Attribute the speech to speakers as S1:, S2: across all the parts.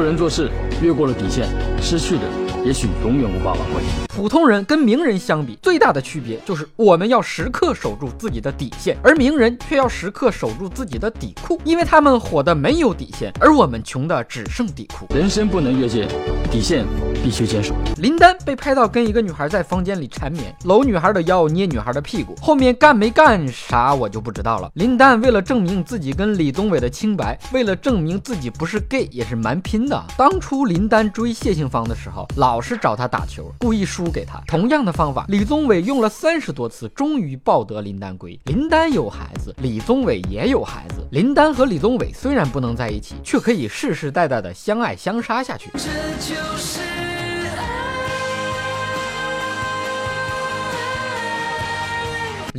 S1: 做人做事越过了底线，失去的也许永远无法挽回。
S2: 普通人跟名人相比，最大的区别就是我们要时刻守住自己的底线，而名人却要时刻守住自己的底裤，因为他们火的没有底线，而我们穷的只剩底裤。
S1: 人生不能越界，底线必须坚守。
S2: 林丹被拍到跟一个女孩在房间里缠绵，搂女孩的腰，捏女孩的屁股，后面干没干啥我就不知道了。林丹为了证明自己跟李宗伟的清白，为了证明自己不是 gay，也是蛮拼的。当初林丹追谢杏芳的时候，老是找她打球，故意输给他。同样的方法，李宗伟用了三十多次，终于抱得林丹归。林丹有孩子，李宗伟也有孩子。林丹和李宗伟虽然不能在一起，却可以世世代代的相爱相杀下去。这就是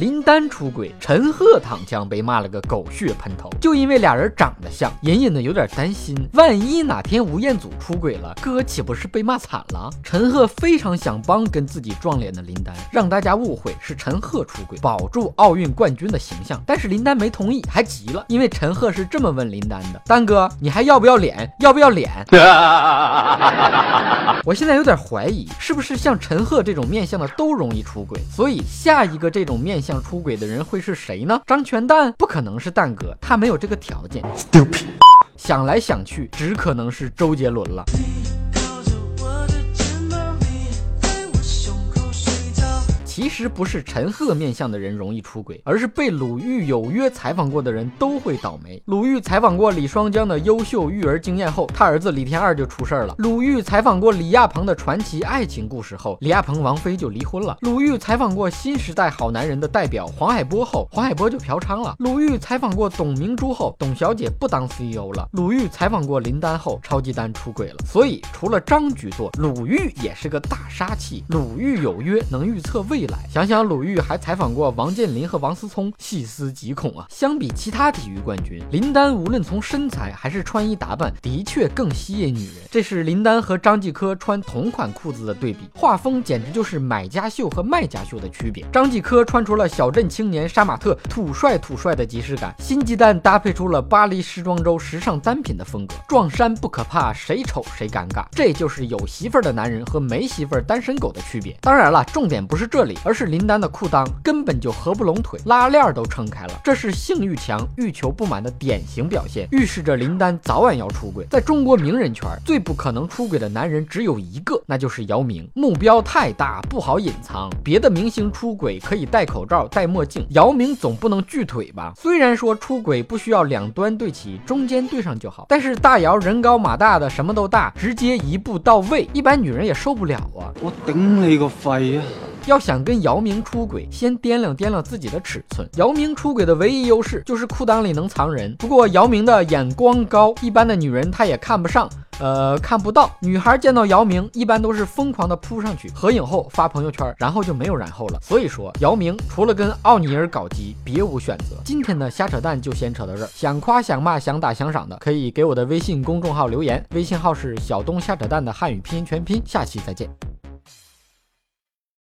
S2: 林丹出轨，陈赫躺枪被骂了个狗血喷头，就因为俩人长得像，隐隐的有点担心，万一哪天吴彦祖出轨了，哥岂不是被骂惨了？陈赫非常想帮跟自己撞脸的林丹，让大家误会是陈赫出轨，保住奥运冠军的形象。但是林丹没同意，还急了，因为陈赫是这么问林丹的：“丹哥，你还要不要脸？要不要脸？”我现在有点怀疑，是不是像陈赫这种面相的都容易出轨？所以下一个这种面相出轨的人会是谁呢？张全蛋不可能是蛋哥，他没有这个条件。想来想去，只可能是周杰伦了。其实不是陈赫面相的人容易出轨，而是被鲁豫有约采访过的人都会倒霉。鲁豫采访过李双江的优秀育儿经验后，他儿子李天二就出事儿了。鲁豫采访过李亚鹏的传奇爱情故事后，李亚鹏王菲就离婚了。鲁豫采访过新时代好男人的代表黄海波后，黄海波就嫖娼了。鲁豫采访过董明珠后，董小姐不当 CEO 了。鲁豫采访过林丹后，超级丹出轨了。所以除了张局座，鲁豫也是个大杀器。鲁豫有约，能预测未来。想想鲁豫还采访过王健林和王思聪，细思极恐啊！相比其他体育冠军，林丹无论从身材还是穿衣打扮，的确更吸引女人。这是林丹和张继科穿同款裤子的对比，画风简直就是买家秀和卖家秀的区别。张继科穿出了小镇青年杀马特土帅土帅的即视感，新鸡蛋搭配出了巴黎时装周时尚单品的风格。撞衫不可怕，谁丑谁尴尬，这就是有媳妇儿的男人和没媳妇儿单身狗的区别。当然了，重点不是这里而是林丹的裤裆根本就合不拢腿，拉链都撑开了，这是性欲强、欲求不满的典型表现，预示着林丹早晚要出轨。在中国名人圈，最不可能出轨的男人只有一个，那就是姚明。目标太大，不好隐藏。别的明星出轨可以戴口罩、戴墨镜，姚明总不能锯腿吧？虽然说出轨不需要两端对齐，中间对上就好，但是大姚人高马大的，什么都大，直接一步到位，一般女人也受不了啊！
S3: 我顶你个肺啊！
S2: 要想跟姚明出轨，先掂量掂量自己的尺寸。姚明出轨的唯一优势就是裤裆里能藏人。不过姚明的眼光高，一般的女人他也看不上，呃，看不到。女孩见到姚明，一般都是疯狂的扑上去，合影后发朋友圈，然后就没有然后了。所以说，姚明除了跟奥尼尔搞基，别无选择。今天的瞎扯淡就先扯到这儿。想夸想骂想打想赏的，可以给我的微信公众号留言，微信号是小东瞎扯淡的汉语拼音全拼。下期再见。